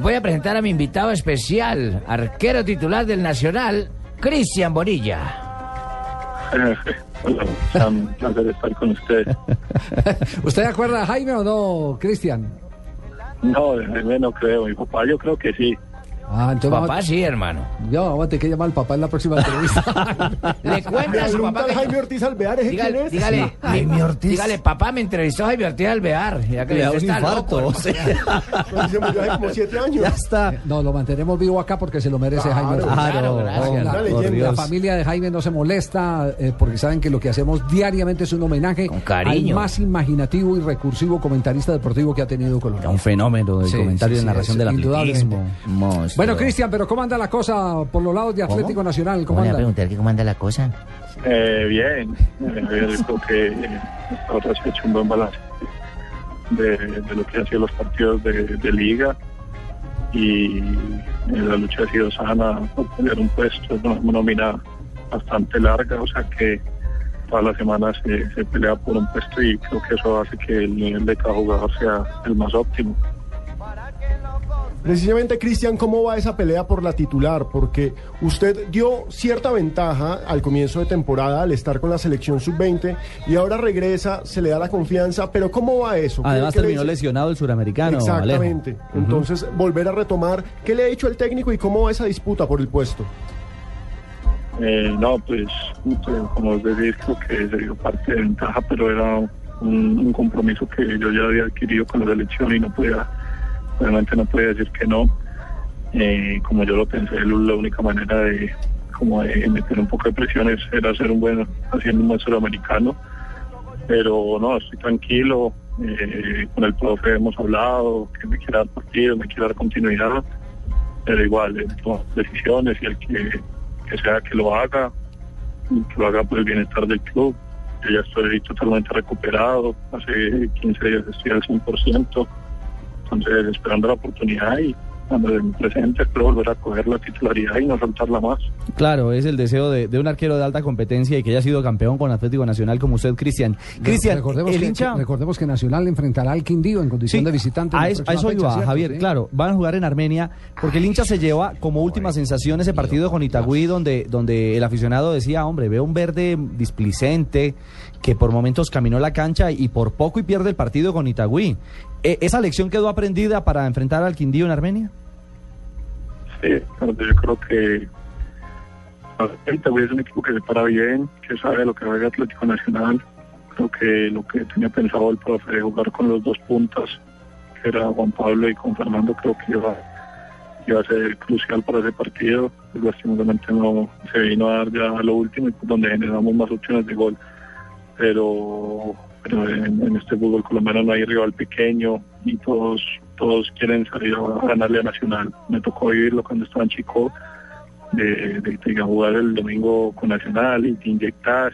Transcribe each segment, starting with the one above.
Voy a presentar a mi invitado especial, arquero titular del Nacional, Cristian Bonilla. Un placer estar con usted. ¿Usted acuerda a Jaime o no, Cristian? No, Jaime no creo. Mi papá yo creo que sí. Ah, entonces Papá vamos, sí, hermano. ya, vamos a tener que llamar al papá en la próxima entrevista. Le cuenta a su papá que... Jaime Ortiz Alvear, ¿ese quién Dígale, es? dígale, Jaime Ortiz. dígale, papá, me entrevistó Jaime Ortiz Alvear. Ya que Le da usted un está infarto. loco, pues se murió hace como siete años. Ya está. no, lo mantenemos vivo acá porque se lo merece Jaime. Ortiz. Claro, gracias. La, familia de Jaime no se molesta eh, porque saben que lo que hacemos diariamente es un homenaje Con cariño. al más imaginativo y recursivo comentarista deportivo que ha tenido Colombia. Un fenómeno del Sí, comentario sí, de sí, narración es del atletismo. Bueno, Cristian, pero ¿cómo anda la cosa por los lados de Atlético Nacional? ¿Cómo anda? preguntar que cómo anda la cosa? Eh, bien, eh, yo creo que eh, ahora se ha hecho un buen balance de, de lo que han sido los partidos de, de liga y eh, la lucha ha sido sana por tener un puesto, es una nómina bastante larga, o sea que todas las semanas se, se pelea por un puesto y creo que eso hace que el nivel de cada jugador sea el más óptimo. Precisamente, Cristian, ¿cómo va esa pelea por la titular? Porque usted dio cierta ventaja al comienzo de temporada al estar con la selección sub-20 y ahora regresa, se le da la confianza, pero ¿cómo va eso? ¿Qué- Además le terminó lesionado el suramericano. Exactamente. Alejo. Entonces, volver a retomar, ¿qué le ha dicho el técnico y cómo va esa disputa por el puesto? Eh, no, pues, como os decís, creo que se dio parte de ventaja, pero era un, un compromiso que yo ya había adquirido con la selección y no podía, obviamente no podía decir que no. Eh, como yo lo pensé, la única manera de como meter un poco de presiones era hacer un buen, haciendo un buen sudamericano. Pero no, estoy tranquilo, eh, con el profe hemos hablado, que me quiera dar partido, me quiera dar continuidad, pero igual, decisiones y el que que sea que lo haga, que lo haga por el bienestar del club. Yo ya estoy totalmente recuperado, hace 15 días estoy al 100%, entonces esperando la oportunidad y cuando me presente espero volver a coger la titularidad y no soltarla más. Claro, es el deseo de, de un arquero de alta competencia y que haya sido campeón con Atlético Nacional como usted, Cristian. Cristian, recordemos, el que, hincha... recordemos que Nacional enfrentará al Quindío en condición Sí, de visitante. a eso, a próxima eso fecha, iba, ¿cierto? Javier. Sí. Claro, van a jugar en Armenia porque el hincha se lleva como última sensación ese partido con Itagüí donde, donde el aficionado decía, hombre, veo un verde displicente que por momentos caminó la cancha y por poco y pierde el partido con Itagüí. Eh, ¿Esa lección quedó aprendida para enfrentar al Quindío en Armenia? Sí, yo creo que ahorita es un equipo que se para bien, que sabe lo que juega Atlético Nacional. Creo que lo que tenía pensado el profe de jugar con los dos puntas, que era Juan Pablo y con Fernando, creo que iba, iba a ser crucial para ese partido. Lastimosamente no se vino a dar ya a lo último, donde generamos más opciones de gol. Pero, pero en, este fútbol colombiano no hay rival pequeño y todos todos quieren salir a ganarle a Nacional. Me tocó vivirlo cuando estaba Chico, de, de, de jugar el domingo con Nacional y te inyectas,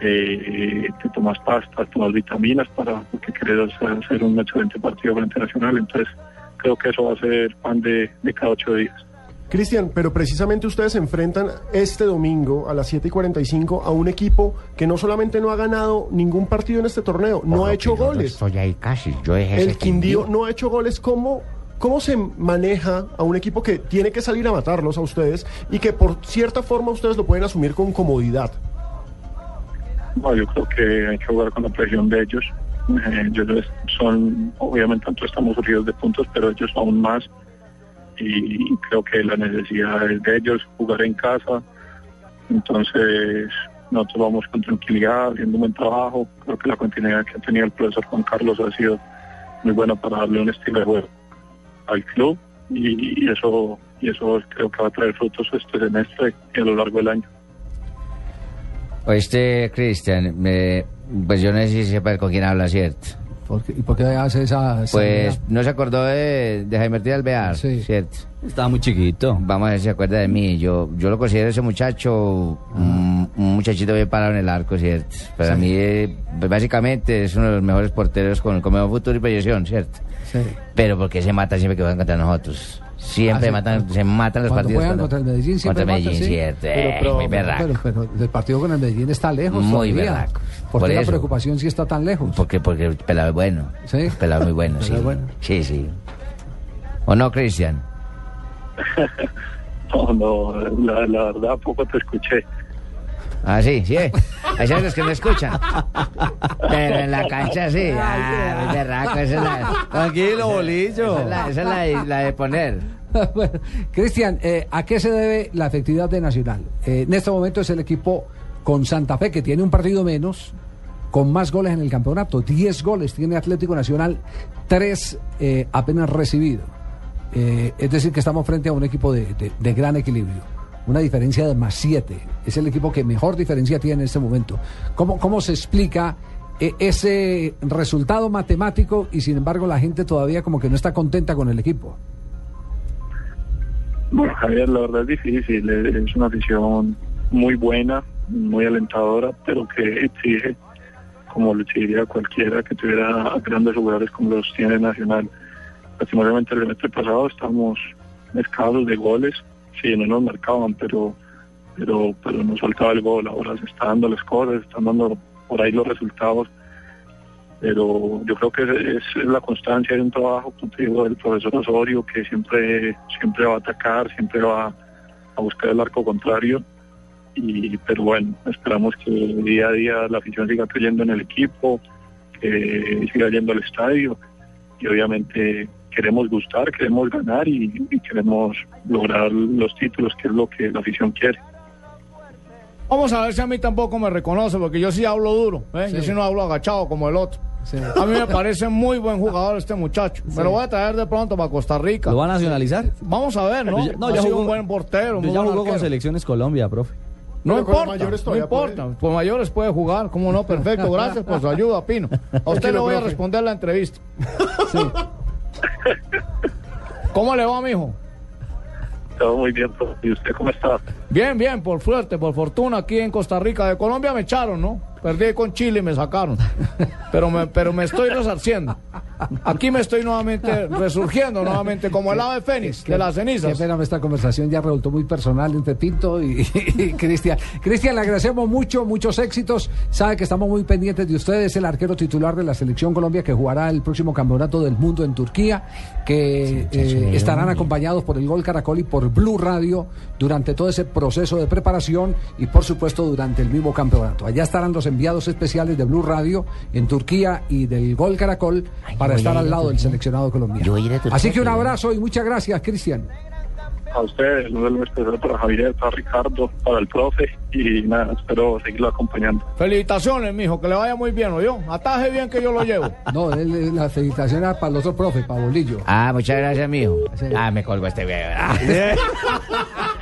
te, te tomas pastas, tomas vitaminas para porque querés hacer, hacer un excelente partido frente a Nacional. Entonces creo que eso va a ser pan de, de cada ocho días. Cristian, pero precisamente ustedes se enfrentan este domingo a las 7 y 45 a un equipo que no solamente no ha ganado ningún partido en este torneo, no ha hecho goles. Estoy ahí casi. Yo ese El Quindío no ha hecho goles. ¿Cómo, ¿Cómo se maneja a un equipo que tiene que salir a matarlos a ustedes y que por cierta forma ustedes lo pueden asumir con comodidad? No, yo creo que hay que jugar con la presión de ellos. Eh, ellos son, obviamente, nosotros estamos heridos de puntos, pero ellos aún más. Y creo que la necesidad es de ellos jugar en casa. Entonces, nosotros vamos con tranquilidad, haciendo un buen trabajo. Creo que la continuidad que ha tenido el profesor Juan Carlos ha sido muy buena para darle un estilo de juego al club. Y, eso y eso creo que va a traer frutos este semestre y a lo largo del año. Oíste, Cristian, pues yo no sé si sepa con quién habla, ¿cierto? ¿Por qué- ¿Y por qué hace esa... esa- Pues no se acordó de, de Jaime Ortiz Alvear, Sí. ¿cierto? Estaba muy chiquito. Vamos a ver si se acuerda de mí. Yo, yo lo considero ese muchacho, un, un muchachito bien parado en el arco, ¿cierto? Para mí, eh, pues, básicamente, es uno de los mejores porteros con, con mejor futuro y proyección, ¿cierto? Sí. Pero porque se mata siempre que juegan contra nosotros. Siempre Ah, sí. matan, se matan los partidos. juegan contra el Medellín, siempre Contra el matan, Medellín, sí. ¿cierto? Pero- pero- muy berraco. Pero, pero el partido con el Medellín está lejos Muy todavía. berraco. ¿Por Por qué la eso. preocupación si está tan lejos? Porque, porque el pelado es bueno. ¿Sí? El pelado es muy bueno, sí. Bueno. Sí, sí. ¿O no, Cristian? No, no, la, la verdad poco te escuché. Ah, sí, sí. Hay los que me escuchan. Pero en la cancha sí. Ah, berraco. Esa es la, Tranquilo, bolillo. esa es la, esa es la de, la de poner. Bueno, Cristian, eh, ¿a qué se debe la efectividad de Nacional? Eh, en este momento es el equipo con Santa Fe, que tiene un partido menos, con más goles en el campeonato. 10 goles tiene Atlético Nacional, 3 apenas recibido. Eh, es decir, que estamos frente a un equipo de, de- de gran equilibrio. Una diferencia de más 7. Es el equipo que mejor diferencia tiene en este momento. ¿Cómo, cómo se explica eh, ese resultado matemático y sin embargo la gente todavía como que no está contenta con el equipo? Bueno, Javier, la verdad es difícil. Es una afición muy buena, muy alentadora, pero que exige, como lo exigiría cualquiera que tuviera grandes jugadores como los tiene Nacional. Lastimosamente el semestre pasado estamos escasos de goles, sí, no nos marcaban, pero pero pero nos faltaba el gol. Ahora se están dando las cosas, están dando por ahí los resultados. Pero yo creo que es, la constancia de un trabajo, digo, del profesor Osorio, que siempre, siempre va a atacar, siempre va a buscar el arco contrario. Y, pero bueno, esperamos que día a día la afición siga creyendo en el equipo, que siga yendo al estadio y obviamente queremos gustar, queremos ganar y, y queremos lograr los títulos, que es lo que la afición quiere. Vamos a ver si a mí tampoco me reconoce, porque yo sí hablo duro, ¿eh? Sí. yo sí no hablo agachado como el otro. Sí. A mí me parece muy buen jugador este muchacho. Me lo voy a traer de pronto para Costa Rica. ¿Lo va a nacionalizar? Vamos a ver, ¿no? Ya- no, ha ya sido jugó- un buen portero, muy Ya buen jugó con selecciones Colombia, profe. No Pero importa, mayores no importa. Con mayores puede jugar, ¿cómo no? Perfecto, gracias por su ayuda, Pino. A usted le voy a responder la entrevista. ¿Cómo le va, mijo? Todo muy bien, profe. ¿y usted cómo está? Bien, bien, por suerte, por fortuna, aquí en Costa Rica. De Colombia me echaron, ¿no? Perdí con Chile y me sacaron. Pero me, pero me estoy resarciendo. Aquí me estoy nuevamente resurgiendo, nuevamente, como el ave fénix de las Qué cenizas. pena, esta conversación ya resultó muy personal entre Pinto y, y Cristian. Cristian, le agradecemos mucho, muchos éxitos. Sabe que estamos muy pendientes de ustedes, el arquero titular de la Selección Colombia que jugará el próximo Campeonato del Mundo en Turquía, que eh, estarán acompañados por el Gol Caracol y por Blue Radio durante todo ese proceso de preparación y por supuesto durante el mismo campeonato. Allá estarán los enviados especiales de Blue Radio en Turquía y del Gol Caracol para estar al lado del seleccionado colombiano. Yo Así que un abrazo y muchas gracias, Cristian. A ustedes, un saludo especial para Javier, para Ricardo, para el profe y nada, espero seguirlo acompañando. Felicitaciones, mijo, que le vaya muy bien, ¿oyó? Ataje bien que yo lo llevo. No, la felicitación era para el otro profe, para Bolillo. Ah, muchas gracias, mijo. Sí. Ah, me colgo este video.